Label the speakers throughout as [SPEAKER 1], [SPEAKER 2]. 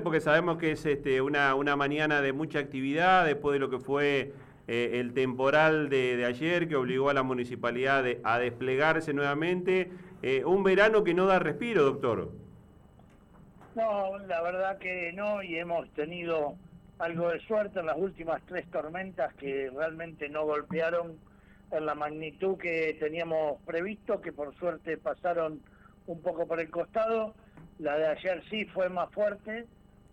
[SPEAKER 1] porque sabemos que es este, una, una mañana de mucha actividad después de lo que fue eh, el temporal de, ayer que obligó a la municipalidad a desplegarse nuevamente. Eh, un verano que no da respiro, doctor.
[SPEAKER 2] No, la verdad que no, y hemos tenido algo de suerte en las últimas tres tormentas que realmente no golpearon en la magnitud que teníamos previsto, que por suerte pasaron un poco por el costado. La de ayer sí fue más fuerte,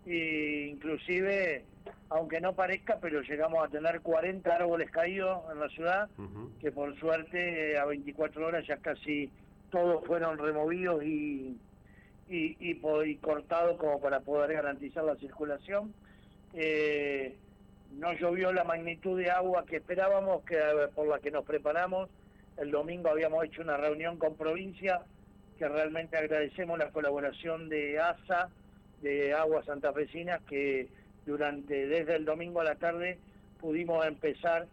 [SPEAKER 2] e inclusive, aunque no parezca, pero llegamos a tener 40 árboles caídos en la ciudad, que por suerte a 24 horas ya casi todos fueron removidos y, y, y, cortados como para poder garantizar la circulación. Eh, no llovió la magnitud de agua que esperábamos, que por la que nos preparamos. El domingo habíamos hecho una reunión con provincia, que realmente agradecemos la colaboración de ASA, de Aguas Santafesinas, que durante desde el domingo a la tarde pudimos empezar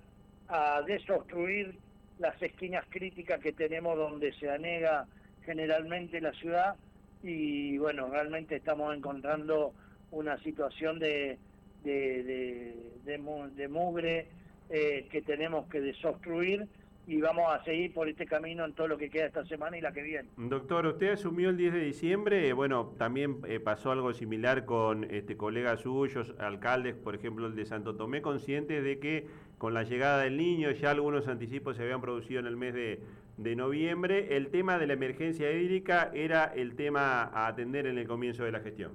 [SPEAKER 2] a desobstruir las esquinas críticas que tenemos donde se anega generalmente la ciudad y bueno, realmente estamos encontrando una situación de, de, de, mugre eh, que tenemos que desobstruir y vamos a seguir por este camino en todo lo que queda esta semana y la que viene.
[SPEAKER 1] Doctor, usted asumió el 10 de diciembre, bueno, también eh, pasó algo similar con este, colegas suyos, alcaldes, por ejemplo el de Santo Tomé, conscientes de que con la llegada del niño ya algunos anticipos se habían producido en el mes de, de noviembre. El tema de la emergencia hídrica era el tema a atender en el comienzo de la gestión.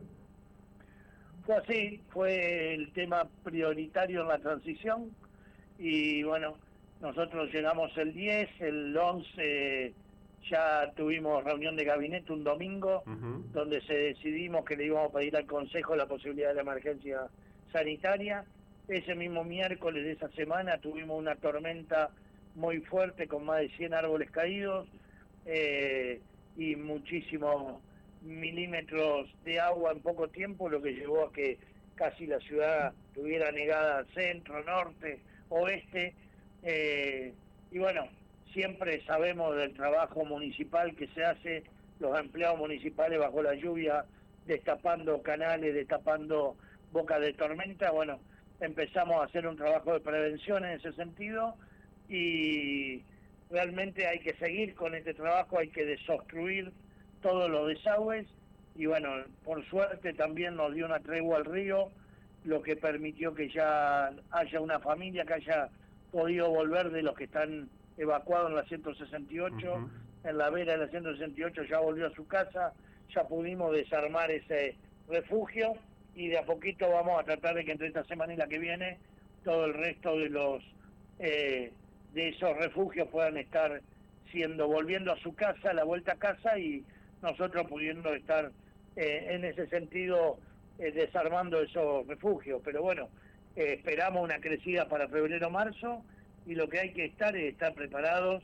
[SPEAKER 2] Fue así, fue el tema prioritario en la transición y bueno, nosotros llegamos el 10, el 11 ya tuvimos reunión de gabinete un domingo, donde se decidimos que le íbamos a pedir al Consejo la posibilidad de la emergencia sanitaria. Ese mismo miércoles de esa semana tuvimos una tormenta muy fuerte con más de 100 árboles caídos eh, y muchísimos milímetros de agua en poco tiempo, lo que llevó a que casi la ciudad estuviera negada centro, norte, oeste eh, y bueno, siempre sabemos del trabajo municipal que se hace, los empleados municipales bajo la lluvia, destapando canales, destapando bocas de tormenta. Bueno, empezamos a hacer un trabajo de prevención en ese sentido y realmente hay que seguir con este trabajo, hay que desobstruir todos los desagües y bueno, por suerte también nos dio una tregua al río, lo que permitió que ya haya una familia que haya podido volver de los que están evacuados en la 168, en la vera de la 168 ya volvió a su casa, ya pudimos desarmar ese refugio y de a poquito vamos a tratar de que entre esta semana y la que viene todo el resto de los eh, de esos refugios puedan estar siendo volviendo a su casa, la vuelta a casa y nosotros pudiendo estar eh, en ese sentido eh, desarmando esos refugios. Pero bueno, eh, esperamos una crecida para febrero-marzo y lo que hay que estar es estar preparados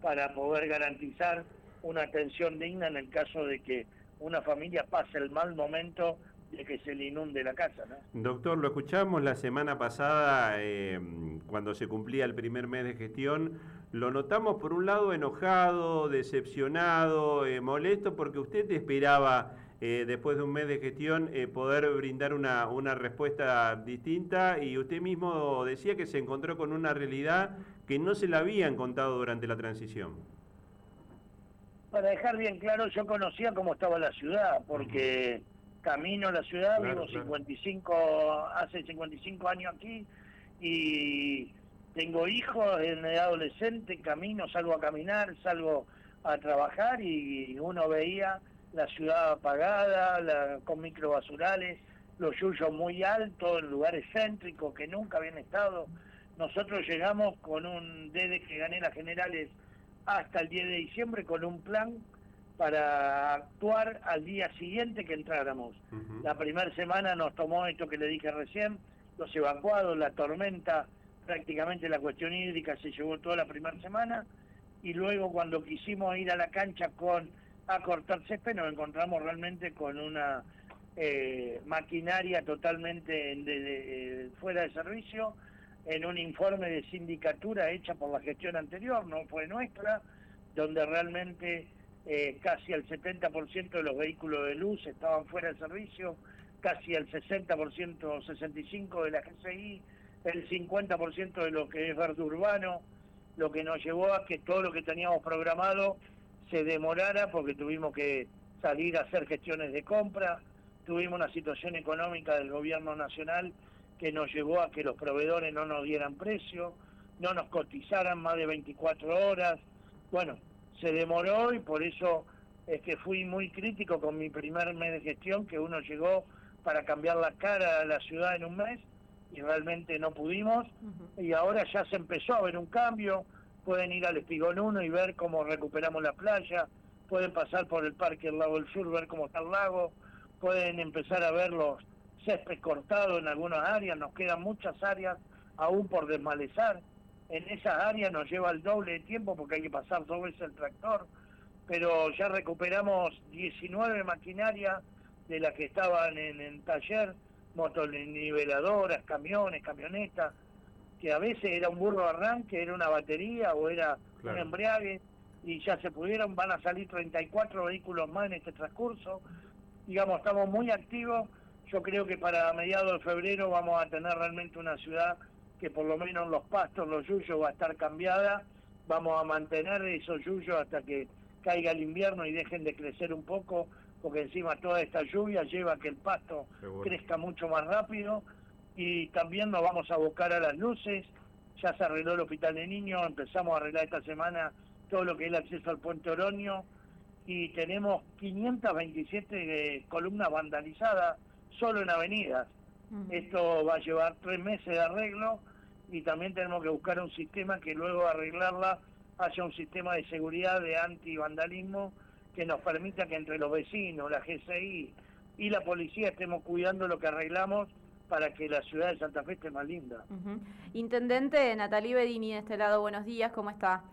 [SPEAKER 2] para poder garantizar una atención digna en el caso de que una familia pase el mal momento de que se le inunde la casa.
[SPEAKER 1] Doctor, lo escuchamos la semana pasada eh, cuando se cumplía el primer mes de gestión. Lo notamos por un lado enojado, decepcionado, eh, molesto, porque usted esperaba eh, después de un mes de gestión, eh, poder brindar una, una respuesta distinta y usted mismo decía que se encontró con una realidad que no se la habían contado durante la transición.
[SPEAKER 2] Para dejar bien claro, yo conocía cómo estaba la ciudad, porque camino a la ciudad, vivo 55, hace 55 años aquí y tengo hijos en edad adolescente, camino, salgo a caminar, salgo a trabajar y uno veía la ciudad apagada, con microbasurales, los yuyos muy altos, en lugares céntricos que nunca habían estado. Nosotros llegamos con un, desde que gané las generales hasta el 10 de diciembre, con un plan para actuar al día siguiente que entráramos. La primera semana nos tomó esto que le dije recién, los evacuados, la tormenta, prácticamente la cuestión hídrica se llevó toda la primera semana y luego cuando quisimos ir a la cancha con a cortar césped nos encontramos realmente con una eh, maquinaria totalmente fuera de servicio, en un informe de sindicatura hecha por la gestión anterior, no fue nuestra, donde realmente eh, casi el 70% de los vehículos de luz estaban fuera de servicio, casi el 60%, 65% de la GCI, el 50% de lo que es verde urbano, lo que nos llevó a que todo lo que teníamos programado se demorara porque tuvimos que salir a hacer gestiones de compra, tuvimos una situación económica del gobierno nacional que nos llevó a que los proveedores no nos dieran precio, no nos cotizaran más de 24 horas. Bueno, se demoró y por eso es que fui muy crítico con mi primer mes de gestión, que uno llegó para cambiar la cara a la ciudad en un mes y realmente no pudimos. Y ahora ya se empezó a ver un cambio. Pueden ir al Espigón 1 y ver cómo recuperamos la playa. Pueden pasar por el Parque del Lago del Sur, ver cómo está el lago. Pueden empezar a ver los césped cortados en algunas áreas. Nos quedan muchas áreas aún por desmalezar. En esas áreas nos lleva el doble de tiempo porque hay que pasar dos veces el tractor. Pero ya recuperamos 19 maquinarias de las que estaban en el taller motoniveladoras, camiones, camionetas, que a veces era un burro arranque, era una batería o era un embriague, y ya se pudieron, van a salir 34 vehículos más en este transcurso. Digamos, estamos muy activos. Yo creo que para mediados de febrero vamos a tener realmente una ciudad que por lo menos los pastos, los yuyos va a estar cambiada. Vamos a mantener esos yuyos hasta que caiga el invierno y dejen de crecer un poco porque encima toda esta lluvia lleva a que el pasto crezca mucho más rápido y también nos vamos a abocar a las luces, ya se arregló el hospital de niños, empezamos a arreglar esta semana todo lo que es el acceso al puente Oroño y tenemos 527 eh, columnas vandalizadas solo en avenidas. Esto va a llevar tres meses de arreglo y también tenemos que buscar un sistema que luego de arreglarla haya un sistema de seguridad de anti-vandalismo que nos permita que entre los vecinos, la GCI y la policía estemos cuidando lo que arreglamos para que la ciudad de Santa Fe esté más linda.
[SPEAKER 3] Intendente Natalí Bedini de este lado, buenos días, ¿cómo está?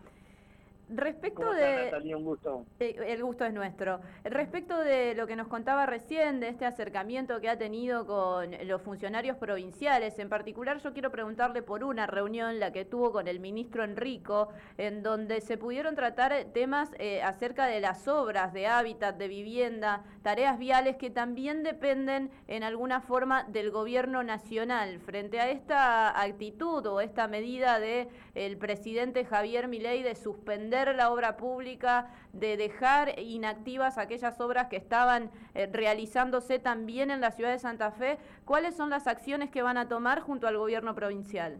[SPEAKER 3] Respecto de...
[SPEAKER 2] un gusto.
[SPEAKER 3] Eh, el gusto es nuestro. Respecto de lo que nos contaba recién, de este acercamiento que ha tenido con los funcionarios provinciales, en particular yo quiero preguntarle por una reunión, la que tuvo con el ministro Enrico, en donde se pudieron tratar temas eh, acerca de las obras de hábitat, de vivienda, tareas viales que también dependen en alguna forma del gobierno nacional. Frente a esta actitud o esta medida del el presidente Javier Milei de suspender la obra pública, de dejar inactivas aquellas obras que estaban eh, realizándose también en la ciudad de Santa Fe. ¿Cuáles son las acciones que van a tomar junto al gobierno provincial?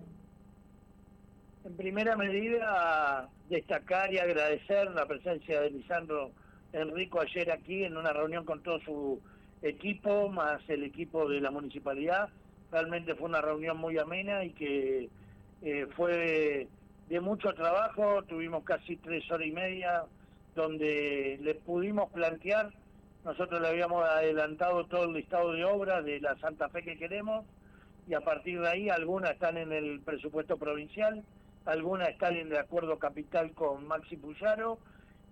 [SPEAKER 2] En primera medida, destacar y agradecer la presencia de Lisandro Enrico ayer aquí en una reunión con todo su equipo, más el equipo de la municipalidad. Realmente fue una reunión muy amena y que eh, fue de mucho trabajo, tuvimos casi tres horas y media donde le pudimos plantear, nosotros le habíamos adelantado todo el listado de obras de la Santa Fe que queremos y a partir de ahí algunas están en el presupuesto provincial, algunas están en el acuerdo capital con Maxi Puyaro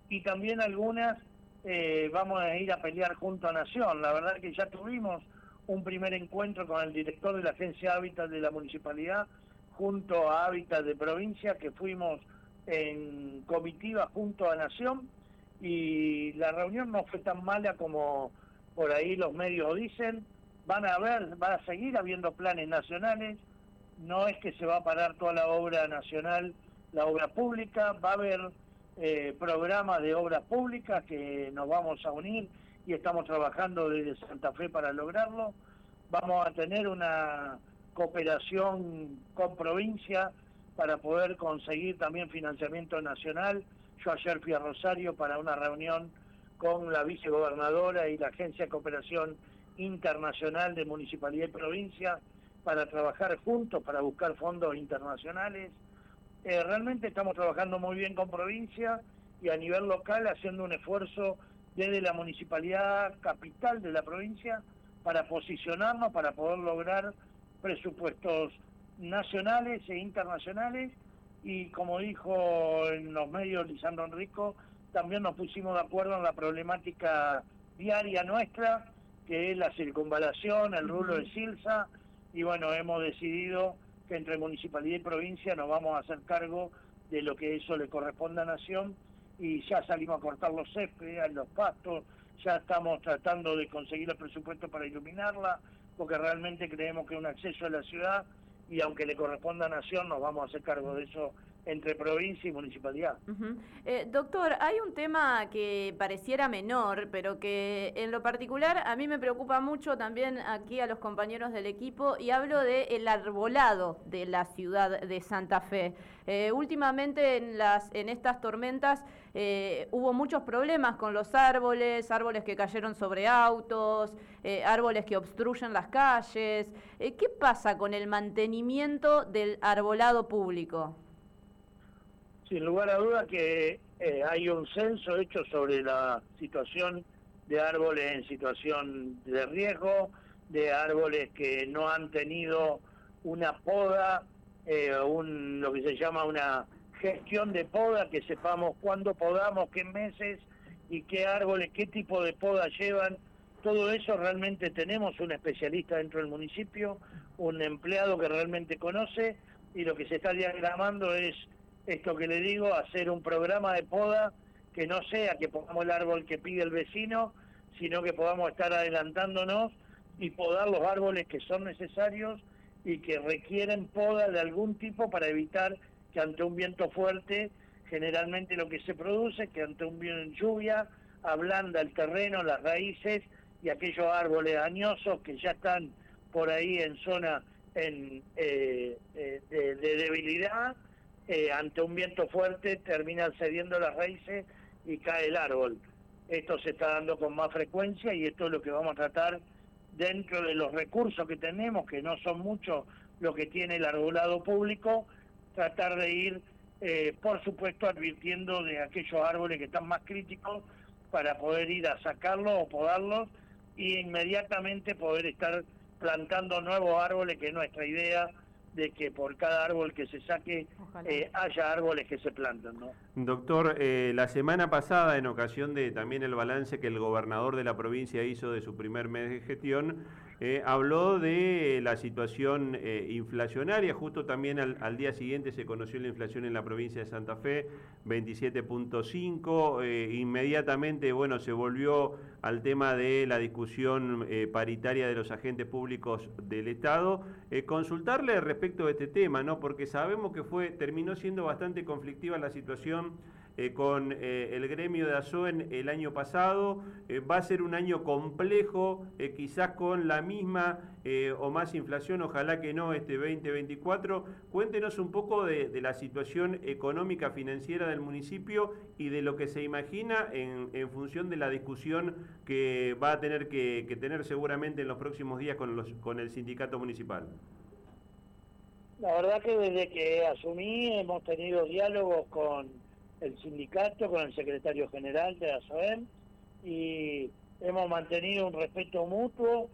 [SPEAKER 2] y también algunas eh, vamos a ir a pelear junto a Nación. La verdad que ya tuvimos un primer encuentro con el director de la Agencia Hábitat de la Municipalidad junto a Hábitat de Provincia, que fuimos en comitiva junto a Nación y la reunión no fue tan mala como por ahí los medios dicen. Van a haber, van a seguir habiendo planes nacionales, no es que se va a parar toda la obra nacional, la obra pública, va a haber eh, programas de obras públicas que nos vamos a unir y estamos trabajando desde Santa Fe para lograrlo. Vamos a tener una cooperación con provincia para poder conseguir también financiamiento nacional. Yo ayer fui a Rosario para una reunión con la vicegobernadora y la Agencia de Cooperación Internacional de Municipalidad y Provincia para trabajar juntos, para buscar fondos internacionales. Eh, realmente estamos trabajando muy bien con provincia y a nivel local haciendo un esfuerzo desde la municipalidad capital de la provincia para posicionarnos, para poder lograr presupuestos nacionales e internacionales. Y como dijo en los medios Lisandro Enrico, también nos pusimos de acuerdo en la problemática diaria nuestra, que es la circunvalación, el rulo de Silsa, y bueno, hemos decidido que entre municipalidad y provincia nos vamos a hacer cargo de lo que eso le corresponde a Nación, y ya salimos a cortar los céspedes, los pastos, ya estamos tratando de conseguir el presupuesto para iluminarla, porque realmente creemos que un acceso a la ciudad y aunque le corresponda a Nación, nos vamos a hacer cargo de eso entre provincia y municipalidad.
[SPEAKER 3] Eh, doctor, hay un tema que pareciera menor, pero que en lo particular a mí me preocupa mucho también aquí a los compañeros del equipo y hablo el arbolado de la ciudad de Santa Fe. Eh, últimamente en, las, en estas tormentas eh, hubo muchos problemas con los árboles, árboles que cayeron sobre autos, árboles que obstruyen las calles. ¿Qué pasa con el mantenimiento del arbolado público?
[SPEAKER 2] Sin lugar a duda que eh, hay un censo hecho sobre la situación de árboles en situación de riesgo, de árboles que no han tenido una poda, eh, un, lo que se llama una gestión de poda, que sepamos cuándo podamos, qué meses y qué árboles, qué tipo de poda llevan. Todo eso realmente tenemos un especialista dentro del municipio, un empleado que realmente conoce y lo que se está diagramando es esto que le digo, hacer un programa de poda que no sea que pongamos el árbol que pide el vecino, sino que podamos estar adelantándonos y podar los árboles que son necesarios y que requieren poda de algún tipo para evitar que ante un viento fuerte, generalmente lo que se produce es que ante un viento lluvia ablanda el terreno, las raíces y aquellos árboles añosos que ya están por ahí en zona en, eh, eh, de debilidad eh, ante un viento fuerte terminan cediendo las raíces y cae el árbol. Esto se está dando con más frecuencia y esto es lo que vamos a tratar dentro de los recursos que tenemos, que no son muchos lo que tiene el arbolado público, tratar de ir, eh, por supuesto, advirtiendo de aquellos árboles que están más críticos para poder ir a sacarlos o podarlos y inmediatamente poder estar plantando nuevos árboles, que es nuestra idea de que por cada árbol que se saque eh, haya árboles que se planten. ¿no?
[SPEAKER 1] Doctor, eh, la semana pasada, en ocasión de también el balance que el gobernador de la provincia hizo de su primer mes de gestión, eh, habló de la situación inflacionaria, justo también al, día siguiente se conoció la inflación en la provincia de Santa Fe, 27.5, inmediatamente bueno, se volvió al tema de la discusión paritaria de los agentes públicos del Estado. consultarle respecto de este tema, ¿no? porque sabemos que fue terminó siendo bastante conflictiva la situación eh, con eh, el gremio de ASOEN el año pasado. Eh, va a ser un año complejo, quizás con la misma o más inflación, ojalá que no, este 2024. Cuéntenos un poco de, la situación económica financiera del municipio y de lo que se imagina en, función de la discusión que va a tener que, tener seguramente en los próximos días con, con el sindicato municipal.
[SPEAKER 2] La verdad que desde que asumí hemos tenido diálogos con el sindicato, con el secretario general de la SOEM y hemos mantenido un respeto mutuo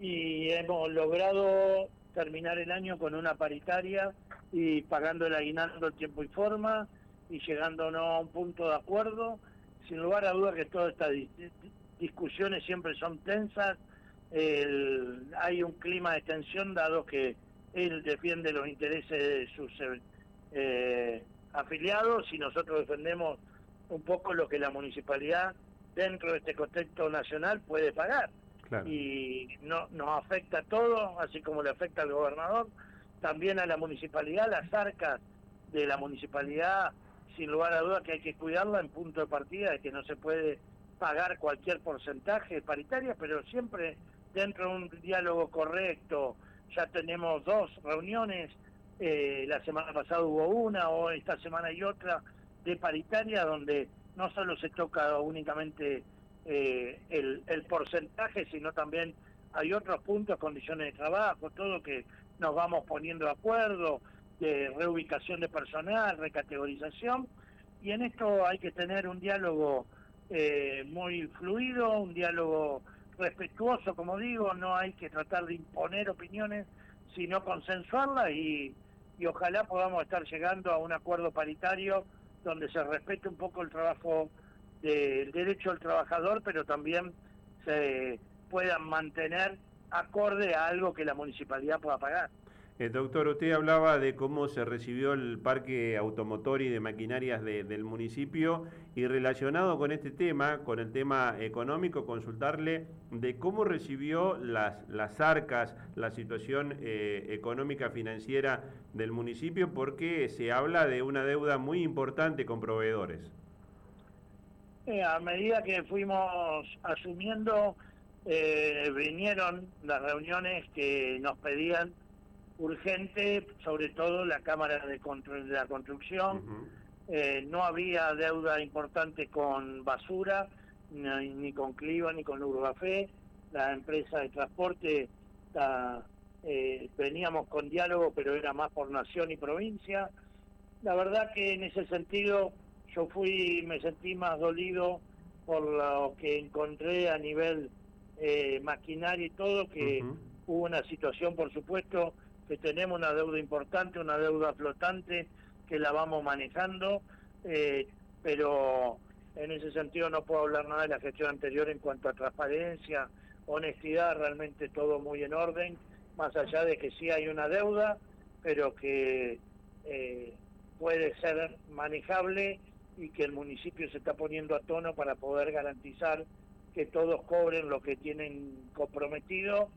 [SPEAKER 2] y hemos logrado terminar el año con una paritaria y pagando el aguinaldo el tiempo y forma y llegándonos a un punto de acuerdo. Sin lugar a dudas que todas estas discusiones siempre son tensas, hay un clima de tensión dado que él defiende los intereses de sus eh, afiliados y nosotros defendemos un poco lo que la municipalidad dentro de este contexto nacional puede pagar. Y no, nos afecta a todos, así como le afecta al gobernador, también a la municipalidad, las arcas de la municipalidad, sin lugar a dudas que hay que cuidarla en punto de partida, de que no se puede pagar cualquier porcentaje paritaria, pero siempre dentro de un diálogo correcto, ya tenemos dos reuniones, eh, la semana pasada hubo una, o esta semana hay otra, de paritaria, donde no solo se toca únicamente eh, el, porcentaje, sino también hay otros puntos, condiciones de trabajo, todo que nos vamos poniendo de acuerdo, de reubicación de personal, recategorización, y en esto hay que tener un diálogo eh, muy fluido, un diálogo respetuoso, como digo, no hay que tratar de imponer opiniones, sino consensuarlas y, y ojalá podamos estar llegando a un acuerdo paritario donde se respete un poco el trabajo del derecho del trabajador, pero también se puedan mantener acorde a algo que la municipalidad pueda pagar.
[SPEAKER 1] Eh, doctor, usted hablaba de cómo se recibió el parque automotor y de maquinarias del municipio y relacionado con este tema, con el tema económico, consultarle de cómo recibió las, las arcas, la situación eh, económica financiera del municipio, porque se habla de una deuda muy importante con proveedores.
[SPEAKER 2] Eh, a medida que fuimos asumiendo, vinieron las reuniones que nos pedían urgente, sobre todo la Cámara de, Control de la Construcción. Eh, no había deuda importante con basura, ni, con Cliva, ni con Urbafé. La empresa de transporte eh, veníamos con diálogo, pero era más por nación y provincia. La verdad que en ese sentido yo fui, me sentí más dolido por lo que encontré a nivel eh, maquinaria y todo, que hubo una situación, por supuesto, que tenemos una deuda importante, una deuda flotante que la vamos manejando, eh, pero en ese sentido no puedo hablar nada de la gestión anterior en cuanto a transparencia, honestidad, realmente todo muy en orden, más allá de que sí hay una deuda, pero que eh, puede ser manejable y que el municipio se está poniendo a tono para poder garantizar que todos cobren lo que tienen comprometido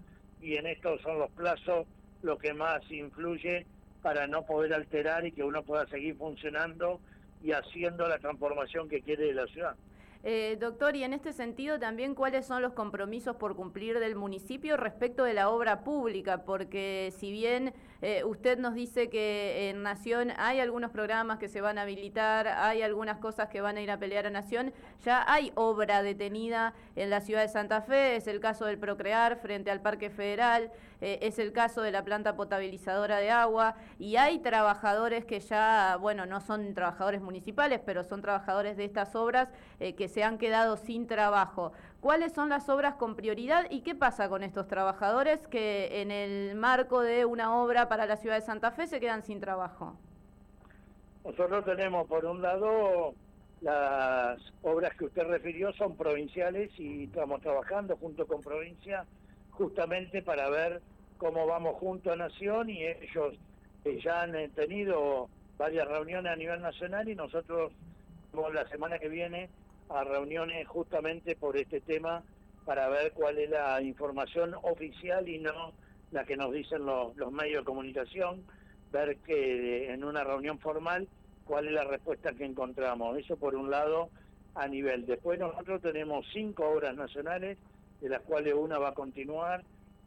[SPEAKER 2] y en estos son los plazos lo que más influye para no poder alterar y que uno pueda seguir funcionando y haciendo la transformación que quiere de la ciudad.
[SPEAKER 3] Eh, doctor, y en este sentido también cuáles son los compromisos por cumplir del municipio respecto de la obra pública, porque si bien eh, usted nos dice que en Nación hay algunos programas que se van a habilitar, hay algunas cosas que van a ir a pelear a Nación, ya hay obra detenida en la ciudad de Santa Fe, es el caso del Procrear frente al Parque Federal, eh, es el caso de la planta potabilizadora de agua, y hay trabajadores que ya, bueno, no son trabajadores municipales, pero son trabajadores de estas obras que se han quedado sin trabajo. ¿Cuáles son las obras con prioridad y qué pasa con estos trabajadores que en el marco de una obra para la ciudad de Santa Fe se quedan sin trabajo?
[SPEAKER 2] Nosotros tenemos, por un lado, las obras que usted refirió son provinciales y estamos trabajando junto con provincia justamente para ver cómo vamos junto a Nación y ellos eh, ya han tenido varias reuniones a nivel nacional y nosotros la semana que viene a reuniones justamente por este tema para ver cuál es la información oficial y no la que nos dicen los, medios de comunicación, ver que en una reunión formal cuál es la respuesta que encontramos. Eso por un lado a nivel. Después nosotros tenemos cinco obras nacionales, de las cuales una va a continuar,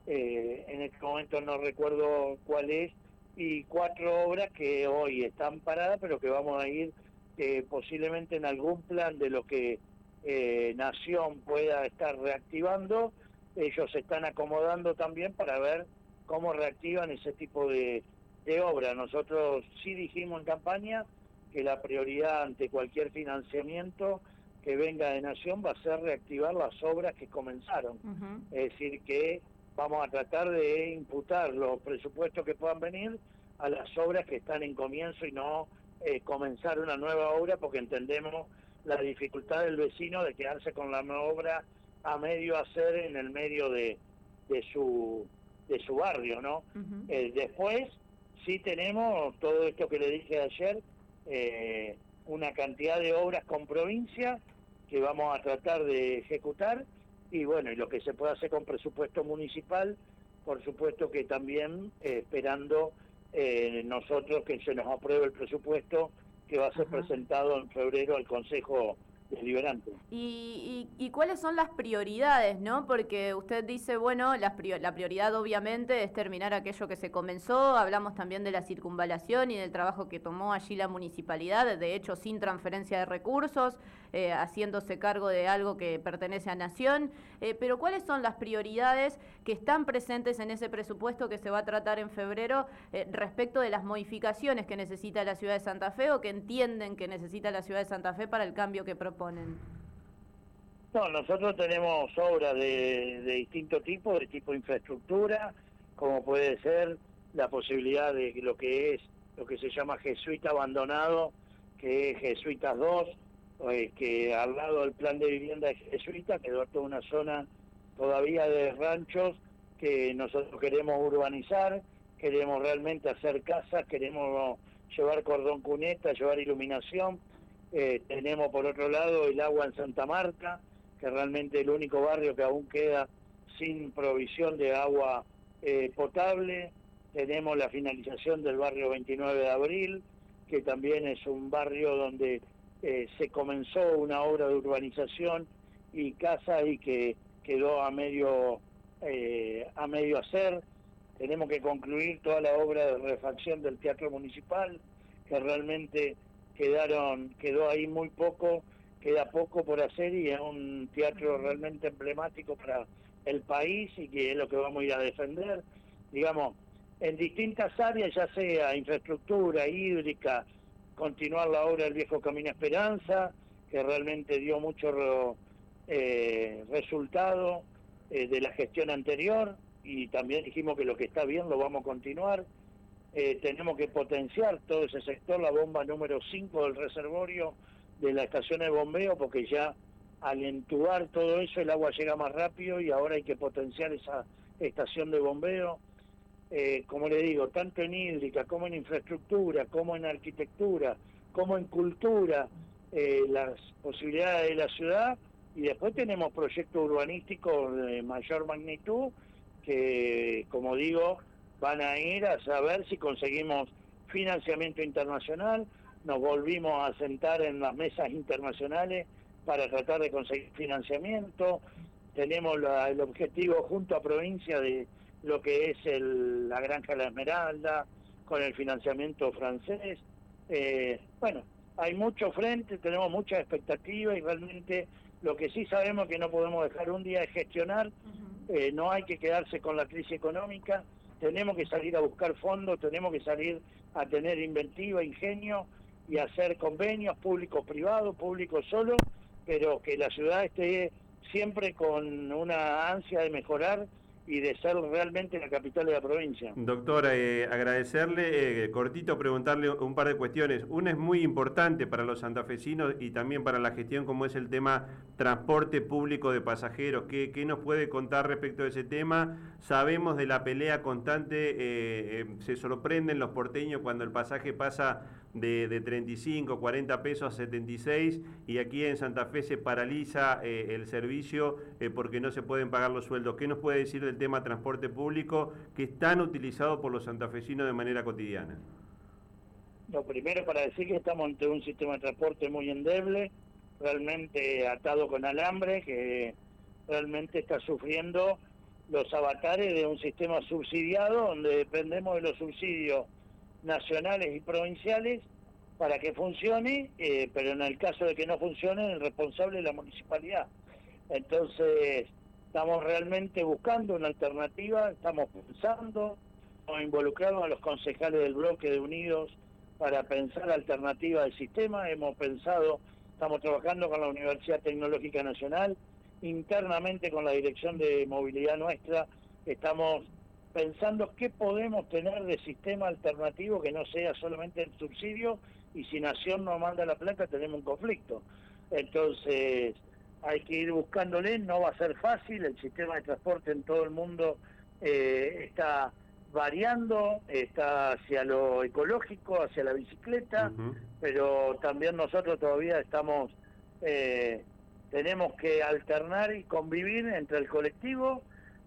[SPEAKER 2] eh, en este momento no recuerdo cuál es, y cuatro obras que hoy están paradas, pero que vamos a ir que posiblemente en algún plan de lo que eh, Nación pueda estar reactivando, ellos se están acomodando también para ver cómo reactivan ese tipo de, de obra. Nosotros sí dijimos en campaña que la prioridad ante cualquier financiamiento que venga de Nación va a ser reactivar las obras que comenzaron. Es decir, que vamos a tratar de imputar los presupuestos que puedan venir a las obras que están en comienzo y no eh, comenzar una nueva obra porque entendemos la dificultad del vecino de quedarse con la nueva obra a medio hacer en el medio de, de su de su barrio, ¿no? Eh, después sí tenemos todo esto que le dije ayer, eh, una cantidad de obras con provincia que vamos a tratar de ejecutar y bueno, y lo que se puede hacer con presupuesto municipal, por supuesto que también esperando eh, nosotros que se nos apruebe el presupuesto que va a ser presentado en febrero al Consejo Deliberante.
[SPEAKER 3] ¿Y, y, cuáles son las prioridades, no? Porque usted dice, bueno, la, la prioridad obviamente es terminar aquello que se comenzó, hablamos también de la circunvalación y del trabajo que tomó allí la municipalidad, de hecho sin transferencia de recursos, eh, haciéndose cargo de algo que pertenece a Nación, eh, pero ¿cuáles son las prioridades que están presentes en ese presupuesto que se va a tratar en febrero eh, respecto de las modificaciones que necesita la ciudad de Santa Fe o que entienden que necesita la ciudad de Santa Fe para el cambio que proponen?
[SPEAKER 2] No, nosotros tenemos obras de, de distinto tipo, de tipo infraestructura, como puede ser la posibilidad de lo que es lo que se llama jesuita abandonado, que es Jesuitas 2, eh, que al lado del plan de vivienda de jesuita quedó toda una zona todavía de ranchos que nosotros queremos urbanizar, queremos realmente hacer casas, queremos llevar cordón cuneta, llevar iluminación. Eh, tenemos por otro lado el agua en Santa Marta, que realmente el único barrio que aún queda sin provisión de agua eh, potable. Tenemos la finalización del barrio 29 de abril, que también es un barrio donde eh, se comenzó una obra de urbanización y casa y que quedó a medio a medio hacer. Tenemos que concluir toda la obra de refacción del Teatro Municipal, que realmente quedaron, quedó ahí muy poco, queda poco por hacer y es un teatro realmente emblemático para el país y que es lo que vamos a ir a defender, digamos, en distintas áreas, ya sea infraestructura, hídrica, continuar la obra del viejo Camino Esperanza, que realmente dio mucho eh, resultado eh, de la gestión anterior, y también dijimos que lo que está bien lo vamos a continuar. Eh, tenemos que potenciar todo ese sector, la bomba número 5 del reservorio de la estación de bombeo, porque ya al entubar todo eso el agua llega más rápido y ahora hay que potenciar esa estación de bombeo. Como le digo, tanto en hídrica como en infraestructura, como en arquitectura, como en cultura, las posibilidades de la ciudad y después tenemos proyectos urbanísticos de mayor magnitud que, como digo, van a ir a saber si conseguimos financiamiento internacional, nos volvimos a sentar en las mesas internacionales para tratar de conseguir financiamiento, tenemos el objetivo junto a provincia de lo que es la Granja de la Esmeralda, con el financiamiento francés. Eh, bueno, hay mucho frente, tenemos mucha expectativa y realmente lo que sí sabemos que no podemos dejar un día de gestionar eh, no hay que quedarse con la crisis económica, tenemos que salir a buscar fondos, tenemos que salir a tener inventiva, ingenio y hacer convenios públicos, privados, públicos solo, pero que la ciudad esté siempre con una ansia de mejorar y de ser realmente la capital de la provincia.
[SPEAKER 1] Doctor, eh, agradecerle, eh, cortito preguntarle un par de cuestiones. Una es muy importante para los santafesinos y también para la gestión, como es el tema transporte público de pasajeros. ¿Qué, qué nos puede contar respecto a ese tema? Sabemos de la pelea constante, eh, se sorprenden los porteños cuando el pasaje pasa de, de, 35, 40 pesos a 76 y aquí en Santa Fe se paraliza el servicio porque no se pueden pagar los sueldos. ¿Qué nos puede decir del tema transporte público que es tan utilizado por los santafesinos de manera cotidiana?
[SPEAKER 2] Lo primero para decir que estamos ante un sistema de transporte muy endeble, realmente atado con alambre, que realmente está sufriendo los avatares de un sistema subsidiado donde dependemos de los subsidios nacionales y provinciales para que funcione, eh, pero en el caso de que no funcione, el responsable es la municipalidad. Entonces, Estamos realmente buscando una alternativa, estamos pensando, hemos involucrado a los concejales del bloque de Unidos para pensar alternativas del sistema, hemos pensado, estamos trabajando con la Universidad Tecnológica Nacional, internamente con la Dirección de Movilidad Nuestra, estamos pensando qué podemos tener de sistema alternativo que no sea solamente el subsidio y si Nación no manda la plata tenemos un conflicto. Entonces, hay que ir buscándole, no va a ser fácil, el sistema de transporte en todo el mundo eh, está variando, está hacia lo ecológico, hacia la bicicleta, pero también nosotros todavía estamos, eh, tenemos que alternar y convivir entre el colectivo,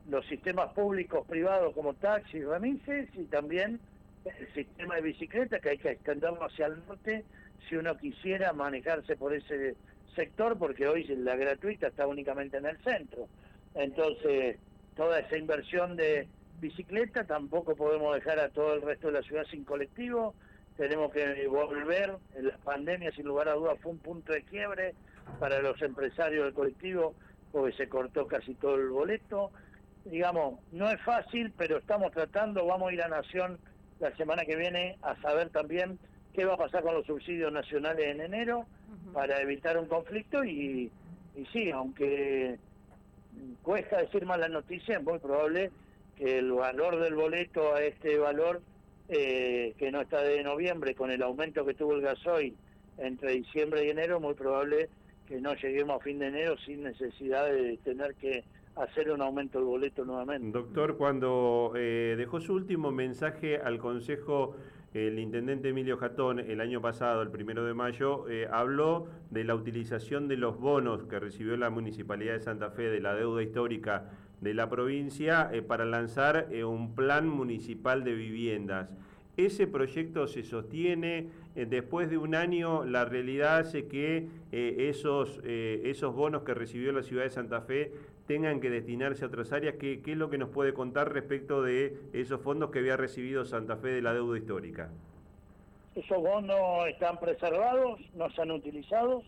[SPEAKER 2] los sistemas públicos privados como taxis, remises y también el sistema de bicicleta que hay que extenderlo hacia el norte si uno quisiera manejarse por ese sector porque hoy la gratuita está únicamente en el centro. Entonces, toda esa inversión de bicicleta tampoco podemos dejar a todo el resto de la ciudad sin colectivo. Tenemos que volver, en las pandemias sin lugar a dudas fue un punto de quiebre para los empresarios del colectivo porque se cortó casi todo el boleto. Digamos, no es fácil, pero estamos tratando, vamos a ir a Nación la semana que viene a saber también qué va a pasar con los subsidios nacionales en enero para evitar un conflicto y, y sí, aunque cuesta decir malas noticias, es muy probable que el valor del boleto a este valor eh, que no está de noviembre, con el aumento que tuvo el gasoil entre diciembre y enero, muy probable que no lleguemos a fin de enero sin necesidad de tener que hacer un aumento del boleto nuevamente.
[SPEAKER 1] Doctor, cuando eh, dejó su último mensaje al Consejo el intendente Emilio Jatón el año pasado, el primero de mayo, eh, habló de la utilización de los bonos que recibió la Municipalidad de Santa Fe de la deuda histórica de la provincia eh, para lanzar un plan municipal de viviendas. Ese proyecto se sostiene, después de un año la realidad hace que esos, esos bonos que recibió la ciudad de Santa Fe tengan que destinarse a otras áreas. ¿Qué, es lo que nos puede contar respecto de esos fondos que había recibido Santa Fe de la deuda histórica?
[SPEAKER 2] Esos bonos están preservados, no se han utilizado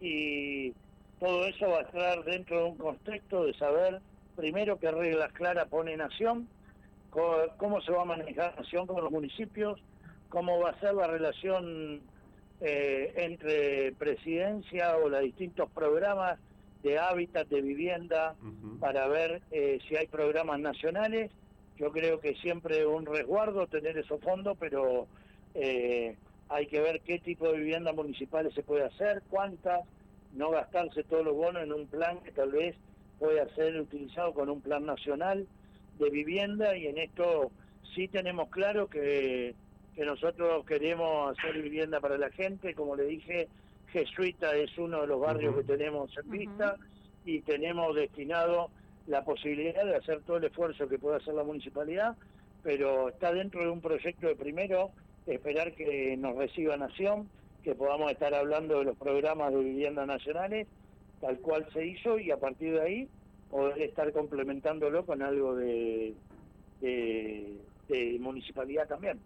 [SPEAKER 2] y todo eso va a estar dentro de un contexto de saber primero qué reglas claras pone Nación, cómo se va a manejar Nación con los municipios, cómo va a ser la relación eh, entre presidencia o los distintos programas de hábitat, de vivienda, para ver eh, si hay programas nacionales. Yo creo que siempre un resguardo tener esos fondos, pero eh, hay que ver qué tipo de viviendas municipales se puede hacer, cuántas, no gastarse todos los bonos en un plan que tal vez pueda ser utilizado con un plan nacional de vivienda. Y en esto sí tenemos claro que, que nosotros queremos hacer vivienda para la gente, como le dije, Jesuita es uno de los barrios que tenemos en vista y tenemos destinado la posibilidad de hacer todo el esfuerzo que pueda hacer la municipalidad, pero está dentro de un proyecto de primero esperar que nos reciba Nación, que podamos estar hablando de los programas de vivienda nacionales, tal cual se hizo, y a partir de ahí poder estar complementándolo con algo de, de municipalidad también.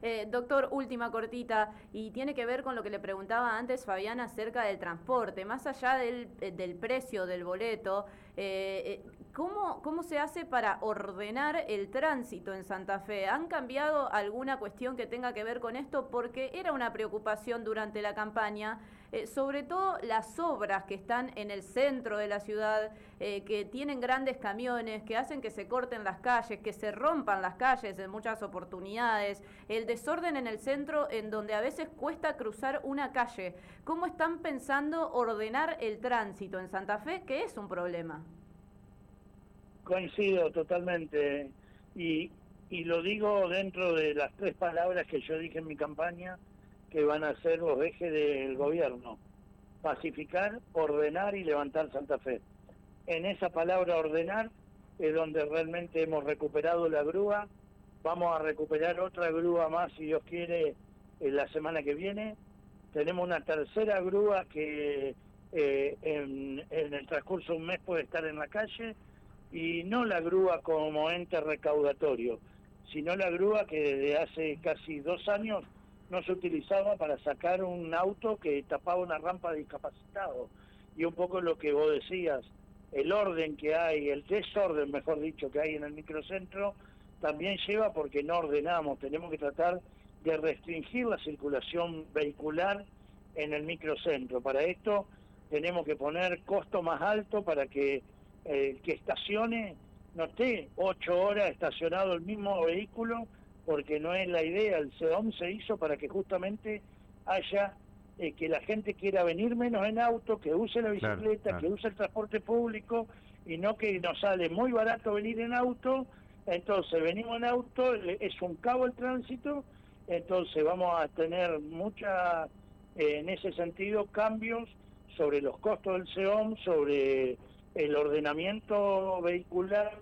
[SPEAKER 3] Eh, doctor, última cortita, y tiene que ver con lo que le preguntaba antes Fabián acerca del transporte. Más allá del, eh, del precio del boleto, eh, ¿cómo, ¿cómo se hace para ordenar el tránsito en Santa Fe? ¿Han cambiado alguna cuestión que tenga que ver con esto? Porque era una preocupación durante la campaña, sobre todo las obras que están en el centro de la ciudad, que tienen grandes camiones, que hacen que se corten las calles, que se rompan las calles en muchas oportunidades, el desorden en el centro en donde a veces cuesta cruzar una calle. ¿Cómo están pensando ordenar el tránsito en Santa Fe, que es un problema?
[SPEAKER 2] Coincido totalmente y, y lo digo dentro de las tres palabras que yo dije en mi campaña que van a ser los ejes del gobierno. Pacificar, ordenar y levantar Santa Fe. En esa palabra ordenar es donde realmente hemos recuperado la grúa, Vamos a recuperar otra grúa más, si Dios quiere, en la semana que viene. Tenemos una tercera grúa que eh, en, el transcurso de un mes puede estar en la calle y no la grúa como ente recaudatorio, sino la grúa que desde hace casi dos años no se utilizaba para sacar un auto que tapaba una rampa de discapacitado. Y un poco lo que vos decías, el orden que hay, el desorden, mejor dicho, que hay en el microcentro, también lleva porque no ordenamos, tenemos que tratar de restringir la circulación vehicular en el microcentro. Para esto tenemos que poner costo más alto para que el eh, que estacione no esté ocho horas estacionado el mismo vehículo, porque no es la idea. El CEOM se hizo para que justamente haya eh, que la gente quiera venir menos en auto, que use la bicicleta, que use el transporte público y no que nos sale muy barato venir en auto entonces, venimos en auto, es un cabo el tránsito, entonces vamos a tener mucha, eh, en ese sentido, cambios sobre los costos del SEOM, sobre el ordenamiento vehicular,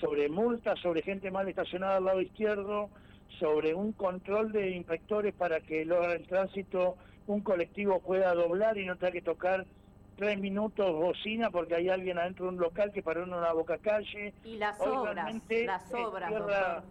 [SPEAKER 2] sobre multas, sobre gente mal estacionada al lado izquierdo, sobre un control de inspectores para que el tránsito, un colectivo pueda doblar y no tenga que tocar tres minutos bocina porque hay alguien adentro de un local que paró en una boca calle.
[SPEAKER 3] Y las obras, las obras,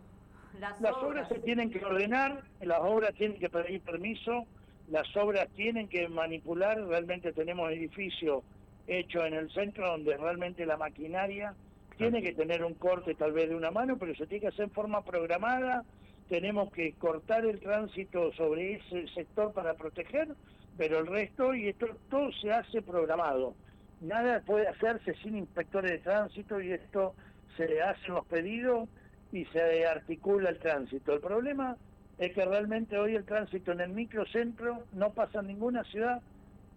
[SPEAKER 2] las, obras. se tienen que ordenar, las obras tienen que pedir permiso, las obras tienen que manipular, realmente tenemos edificios hechos en el centro donde realmente la maquinaria tiene que tener un corte tal vez de una mano, pero se tiene que hacer en forma programada, tenemos que cortar el tránsito sobre ese sector para proteger pero el resto, y esto todo se hace programado. Nada puede hacerse sin inspectores de tránsito y esto se hacen los pedidos y se articula el tránsito. El problema es que realmente hoy el tránsito en el microcentro no pasa en ninguna ciudad.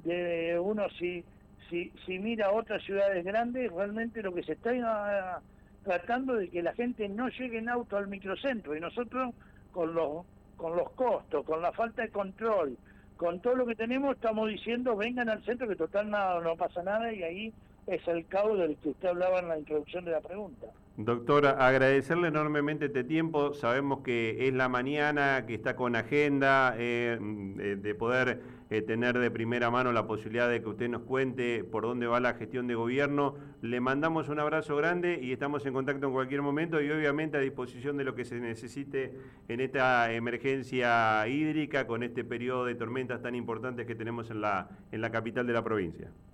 [SPEAKER 2] De uno si, si, si mira otras ciudades grandes, realmente lo que se está tratando de que la gente no llegue en auto al microcentro y nosotros con los con los costos, con la falta de control, con todo lo que tenemos, estamos diciendo vengan al centro que total nada, no pasa nada y ahí es el caos del que usted hablaba en la introducción de la pregunta.
[SPEAKER 1] Doctora, agradecerle enormemente este tiempo. Sabemos que es la mañana, que está con agenda, eh, de poder eh, tener de primera mano la posibilidad de que usted nos cuente por dónde va la gestión de gobierno. Le mandamos un abrazo grande y estamos en contacto en cualquier momento y obviamente a disposición de lo que se necesite en esta emergencia hídrica con este periodo de tormentas tan importantes que tenemos en la, en la capital de la provincia.